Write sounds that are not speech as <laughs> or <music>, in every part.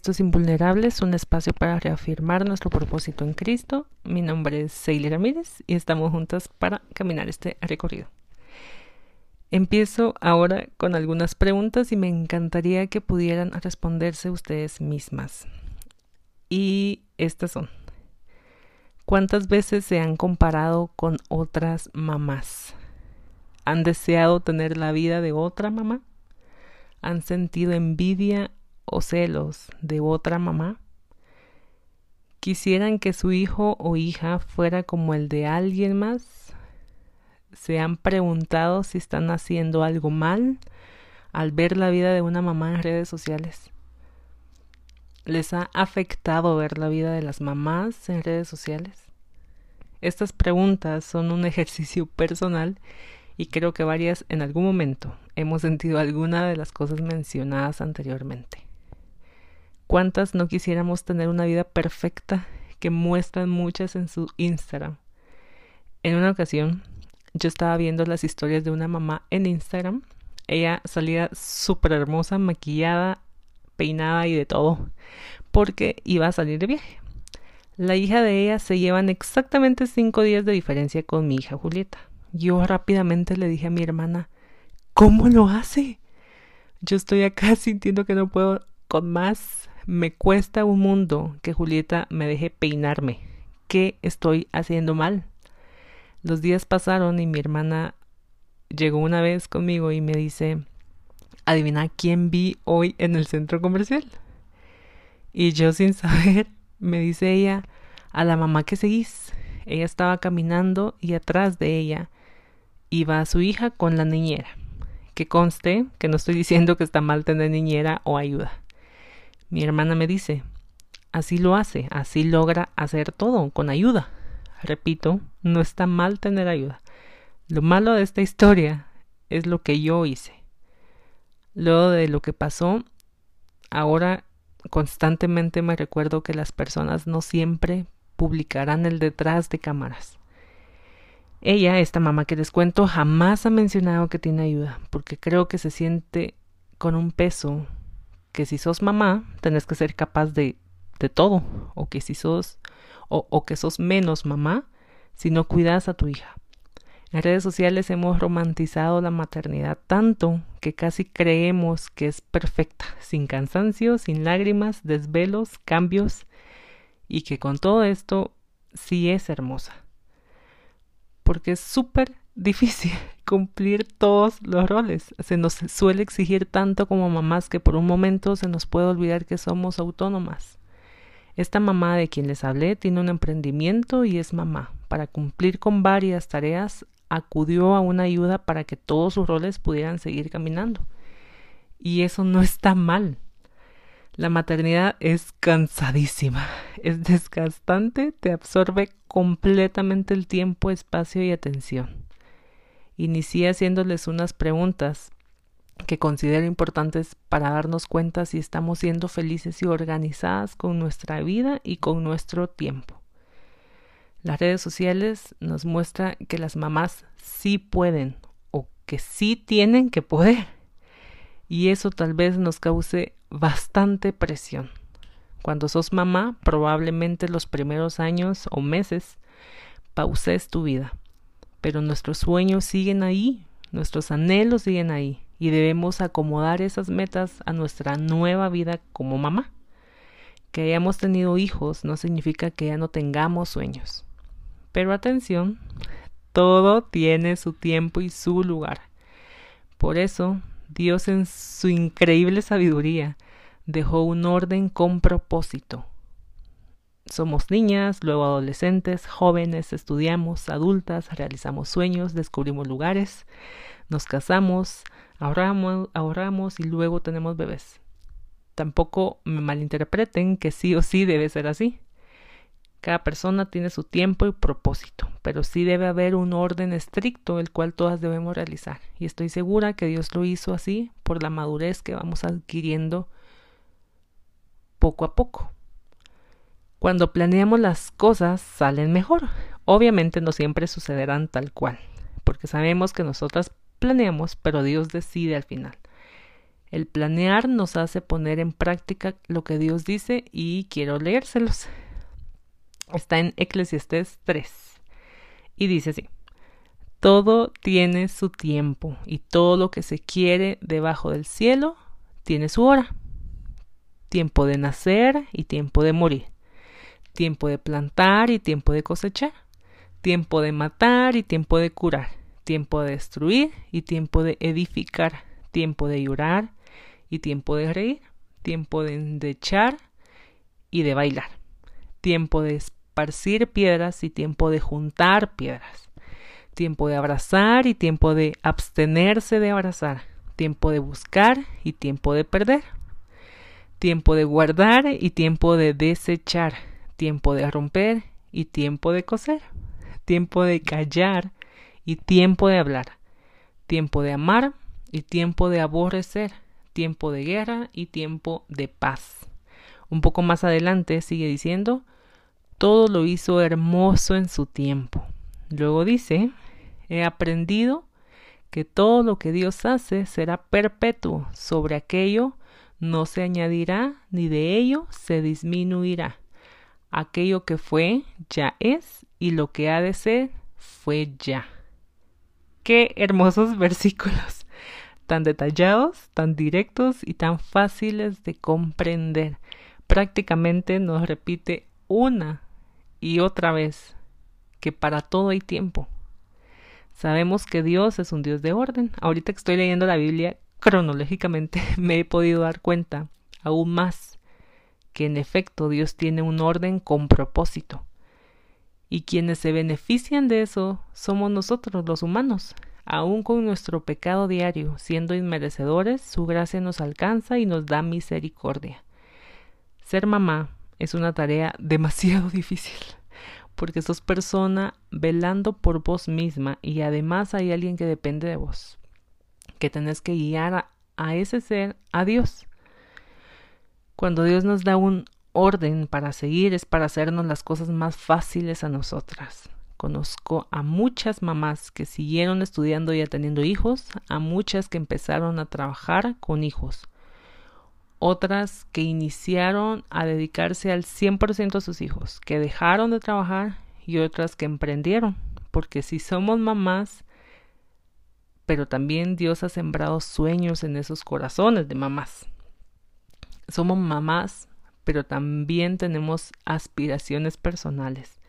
Esto es Invulnerables, un espacio para reafirmar nuestro propósito en Cristo. Mi nombre es Seile Ramírez y estamos juntas para caminar este recorrido. Empiezo ahora con algunas preguntas y me encantaría que pudieran responderse ustedes mismas. Y estas son. ¿Cuántas veces se han comparado con otras mamás? ¿Han deseado tener la vida de otra mamá? ¿Han sentido envidia o celos de otra mamá? ¿Quisieran que su hijo o hija fuera como el de alguien más? ¿Se han preguntado si están haciendo algo mal al ver la vida de una mamá en redes sociales? ¿Les ha afectado ver la vida de las mamás en redes sociales? Estas preguntas son un <laughs> ejercicio personal y creo que varias en algún momento hemos sentido alguna de las cosas mencionadas anteriormente. ¿Cuántas no quisiéramos tener una vida perfecta que muestran muchas en su Instagram? En una ocasión yo estaba viendo las historias de una mamá en Instagram. Ella salía súper hermosa, maquillada, peinada y de todo, porque iba a salir de viaje. La hija de ella se llevan exactamente cinco días de diferencia con mi hija Julieta. Yo rápidamente le dije a mi hermana, ¿cómo lo hace? Yo estoy acá <laughs> sintiendo que no puedo con más. Me cuesta un mundo que Julieta me deje peinarme. ¿Qué estoy haciendo mal? Los días pasaron y mi hermana llegó una vez conmigo y me dice, adivina quién vi hoy en el centro comercial. Y yo <laughs> sin saber me dice ella, a la mamá que seguís. Ella estaba caminando y atrás de ella iba su hija con la niñera. Que conste que no estoy diciendo que está mal tener niñera o ayuda. Mi hermana me dice, así lo hace, así logra hacer todo, con ayuda. Repito, no está mal tener ayuda. Lo malo de esta historia es lo que yo hice. Luego de lo que pasó, ahora constantemente me recuerdo que las personas no siempre publicarán el detrás de cámaras. Ella, esta mamá que les cuento, jamás ha mencionado que tiene ayuda, porque creo que se siente con un peso que si sos mamá, tenés que ser capaz de, de todo, o que si sos, o, o que sos menos mamá, si no cuidas a tu hija. En redes sociales hemos romantizado la maternidad tanto que casi creemos que es perfecta, sin cansancio, sin lágrimas, desvelos, cambios, y que con todo esto sí es hermosa. Porque es súper difícil <laughs> cumplir todos los roles. Se nos suele exigir tanto como mamás que por un momento se nos puede olvidar que somos autónomas. Esta mamá de quien les hablé tiene un emprendimiento y es mamá. Para cumplir con varias tareas acudió a una ayuda para que todos sus roles pudieran seguir caminando. Y eso no está mal. La maternidad es cansadísima, <laughs> es desgastante, te absorbe completamente el tiempo, espacio y atención. Inicié haciéndoles unas preguntas que considero importantes para darnos cuenta si estamos siendo felices y organizadas con nuestra vida y con nuestro tiempo. Las redes sociales nos muestran que las mamás sí pueden o que sí tienen que poder. Y eso tal vez nos cause bastante presión. Cuando sos mamá, probablemente los primeros años o meses pauses tu vida. Pero nuestros sueños siguen ahí, nuestros anhelos siguen ahí y debemos acomodar esas metas a nuestra nueva vida como mamá. Que hayamos tenido hijos no significa que ya no tengamos sueños. Pero atención, todo tiene su tiempo y su lugar. Por eso, Dios en su increíble sabiduría dejó un orden con propósito. Somos niñas, luego adolescentes, jóvenes, estudiamos, adultas, realizamos sueños, descubrimos lugares, nos casamos, ahorramos, ahorramos y luego tenemos bebés. Tampoco me malinterpreten que sí o sí debe ser así. Cada persona tiene su tiempo y propósito, pero sí debe haber un orden estricto el cual todas debemos realizar. Y estoy segura que Dios lo hizo así por la madurez que vamos adquiriendo poco a poco. Cuando planeamos las cosas salen mejor. Obviamente no siempre sucederán tal cual, porque sabemos que nosotras planeamos, pero Dios decide al final. El planear nos hace poner en práctica lo que Dios dice y quiero leérselos. Está en Eclesiastés 3 y dice así. Todo tiene su tiempo y todo lo que se quiere debajo del cielo tiene su hora. Tiempo de nacer y tiempo de morir. Tiempo de plantar y tiempo de cosechar. Tiempo de matar y tiempo de curar. Tiempo de destruir y tiempo de edificar. Tiempo de llorar y tiempo de reír, tiempo de endechar y de bailar, tiempo de esparcir piedras y tiempo de juntar piedras, tiempo de abrazar y tiempo de abstenerse de abrazar, tiempo de buscar y tiempo de perder, tiempo de guardar y tiempo de desechar, tiempo de romper y tiempo de coser, tiempo de callar y tiempo de hablar, tiempo de amar y tiempo de aborrecer, tiempo de guerra y tiempo de paz. Un poco más adelante sigue diciendo, todo lo hizo hermoso en su tiempo. Luego dice, he aprendido que todo lo que Dios hace será perpetuo, sobre aquello no se añadirá, ni de ello se disminuirá. Aquello que fue, ya es, y lo que ha de ser, fue ya. Qué hermosos <laughs> versículos tan detallados, tan directos y tan fáciles de comprender. Prácticamente nos repite una y otra vez que para todo hay tiempo. Sabemos que Dios es un Dios de orden. Ahorita que estoy leyendo la Biblia cronológicamente <laughs> me he podido dar cuenta aún más que en efecto Dios tiene un orden con propósito. Y quienes se benefician de eso somos nosotros los humanos, Aún con nuestro pecado diario, siendo inmerecedores, su gracia nos alcanza y nos da misericordia. Ser mamá es una tarea <laughs> demasiado difícil, porque sos persona velando por vos misma y además hay alguien que depende de vos, que tenés que guiar a, a ese ser a Dios. Cuando Dios nos da un orden para seguir es para hacernos las cosas más fáciles a nosotras. Conozco a muchas mamás que siguieron estudiando y teniendo hijos, a muchas que empezaron a trabajar con hijos, otras que iniciaron a dedicarse al 100% a sus hijos, que dejaron de trabajar y otras que emprendieron, porque si somos mamás, pero también Dios ha sembrado sueños en esos corazones de mamás. Somos mamás, pero también tenemos aspiraciones personales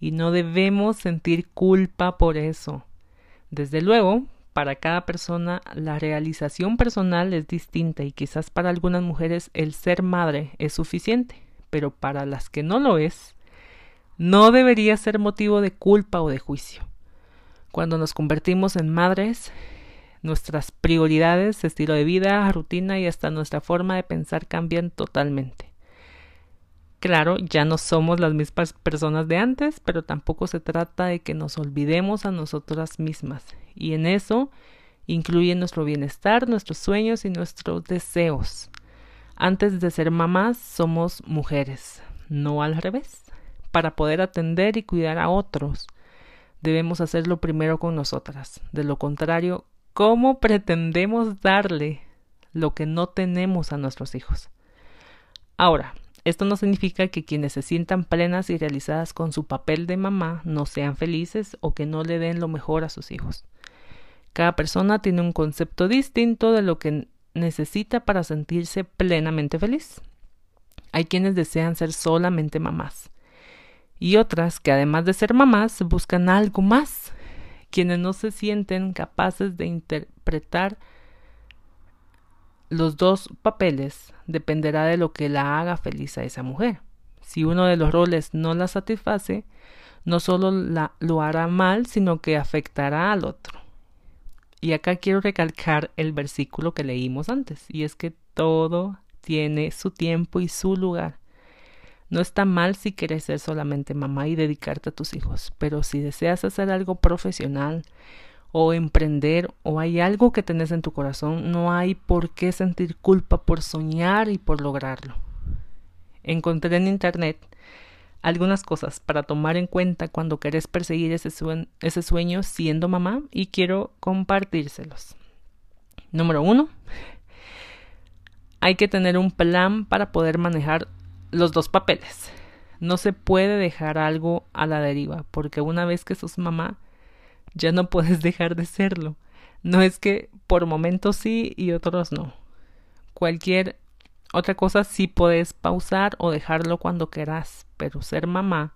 y no debemos sentir culpa por eso. Desde luego, para cada persona la realización personal es distinta y quizás para algunas mujeres el ser madre es suficiente, pero para las que no lo es, no debería ser motivo de culpa o de juicio. Cuando nos convertimos en madres, nuestras prioridades, estilo de vida, rutina y hasta nuestra forma de pensar cambian totalmente. Claro, ya no somos las mismas personas de antes, pero tampoco se trata de que nos olvidemos a nosotras mismas. Y en eso incluye nuestro bienestar, nuestros sueños y nuestros deseos. Antes de ser mamás, somos mujeres, no al revés. Para poder atender y cuidar a otros, debemos hacerlo primero con nosotras. De lo contrario, ¿cómo pretendemos darle lo que no tenemos a nuestros hijos? Ahora, esto no significa que quienes se sientan plenas y realizadas con su papel de mamá no sean felices o que no le den lo mejor a sus hijos. Cada persona tiene un concepto distinto de lo que necesita para sentirse plenamente feliz. Hay quienes desean ser solamente mamás y otras que además de ser mamás buscan algo más, quienes no se sienten capaces de interpretar los dos papeles dependerá de lo que la haga feliz a esa mujer. Si uno de los roles no la satisface, no solo lo hará mal, sino que afectará al otro. Y acá quiero recalcar el versículo que leímos antes, y es que todo tiene su tiempo y su lugar. No está mal si quieres ser solamente mamá y dedicarte a tus hijos, pero si deseas hacer algo profesional, o emprender o hay algo que tenés en tu corazón, no hay por qué sentir culpa por soñar y por lograrlo. Encontré en internet algunas cosas para tomar en cuenta cuando querés perseguir ese, ese sueño siendo mamá y quiero compartírselos. Número uno, hay que tener un plan para poder manejar los dos papeles. No se puede dejar algo a la deriva, porque una vez que sos mamá, ya no puedes <laughs> dejar de serlo. No es que por momentos sí y otros no. Cualquier otra cosa sí puedes pausar o dejarlo cuando quieras, pero ser mamá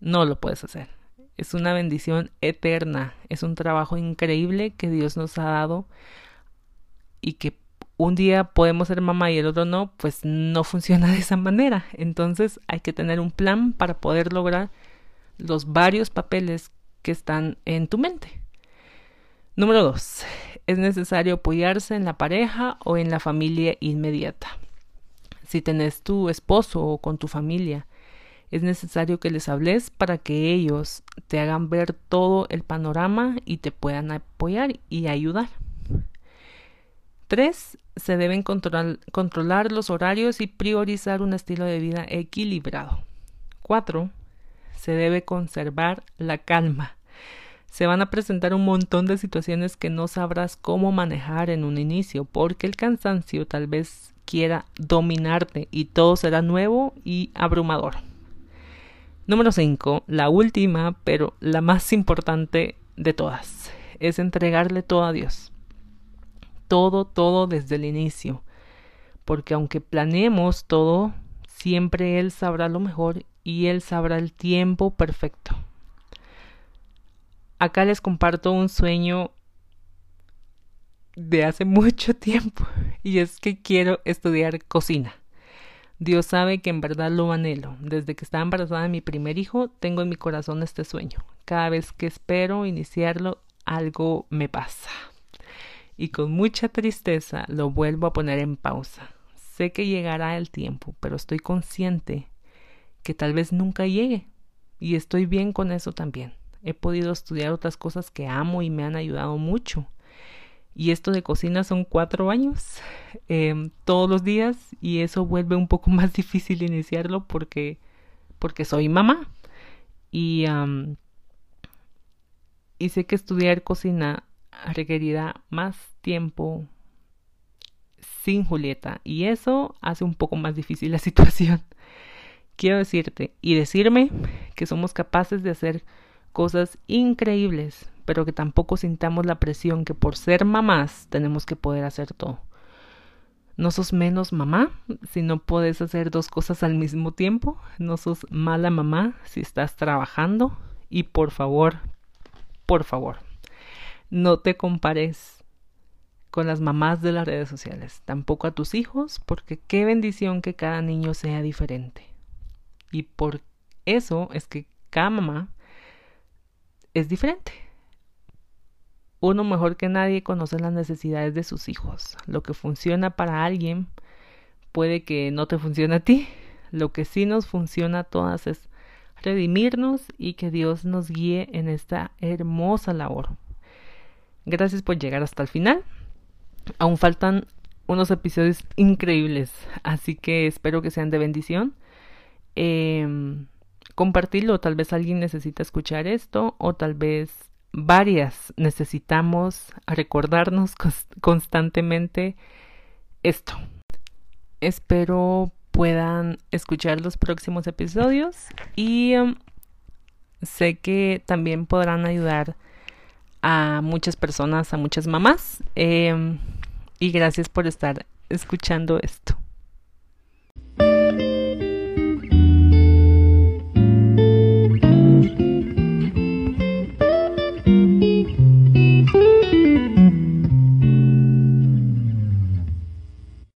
no lo puedes hacer. Es una bendición eterna, es un trabajo increíble que Dios nos ha dado y que un día podemos ser mamá y el otro no, pues no funciona de esa manera. Entonces hay que tener un plan para poder lograr los varios papeles que están en tu mente. Número dos, es necesario apoyarse en la pareja o en la familia inmediata. Si tenés tu esposo o con tu familia, es necesario que les hables para que ellos te hagan ver todo el panorama y te puedan apoyar y ayudar. Tres, se deben controlar los horarios y priorizar un estilo de vida equilibrado. Cuatro, se debe conservar la calma. Se van a presentar un montón de situaciones que no sabrás cómo manejar en un inicio, porque el cansancio tal vez quiera dominarte y todo será nuevo y abrumador. Número 5. La última, pero la más importante de todas, es entregarle todo a Dios todo, todo desde el inicio. Porque aunque planeemos todo, siempre Él sabrá lo mejor y Él sabrá el tiempo perfecto. Acá les comparto un sueño de hace <laughs> mucho tiempo y es que quiero estudiar cocina. Dios sabe que en verdad lo anhelo. Desde que estaba embarazada de mi primer hijo, tengo en mi corazón este sueño. Cada vez que espero iniciarlo, algo me pasa y con mucha tristeza lo vuelvo a poner en pausa. Sé que llegará el tiempo, pero estoy consciente que tal vez nunca llegue y estoy bien con eso también. He podido estudiar otras cosas que amo y me han ayudado mucho. Y esto de cocina son cuatro años <laughs> em, todos los días y eso vuelve un poco <laughs> más difícil iniciarlo porque, porque soy mamá. Y, y sé que estudiar cocina requerirá más tiempo sin Julieta y eso hace un poco más difícil la <laughs> situación. Quiero decirte y decirme que somos capaces de hacer cosas increíbles, pero que tampoco sintamos la presión que por ser mamás tenemos que poder hacer todo. No sos menos mamá si no puedes hacer dos cosas al mismo tiempo. No sos mala mamá si estás trabajando. Y por favor, por favor, no te compares con las mamás de las redes sociales, tampoco a tus hijos, porque qué bendición que cada niño sea diferente. Y por eso es que cada mamá es diferente. Uno mejor que nadie conoce las necesidades de sus hijos. Lo que funciona para alguien puede que no te funcione a ti. Lo que sí nos funciona a todas es redimirnos y que Dios nos guíe en esta hermosa labor. Gracias por llegar hasta el final. Aún faltan unos episodios increíbles, así que espero que sean de bendición. Eh, compartirlo, tal vez alguien necesita escuchar esto o tal vez varias necesitamos recordarnos constantemente esto. Espero puedan escuchar los próximos episodios y em, sé que también podrán ayudar a muchas personas, a muchas mamás. Em, y gracias por estar escuchando esto.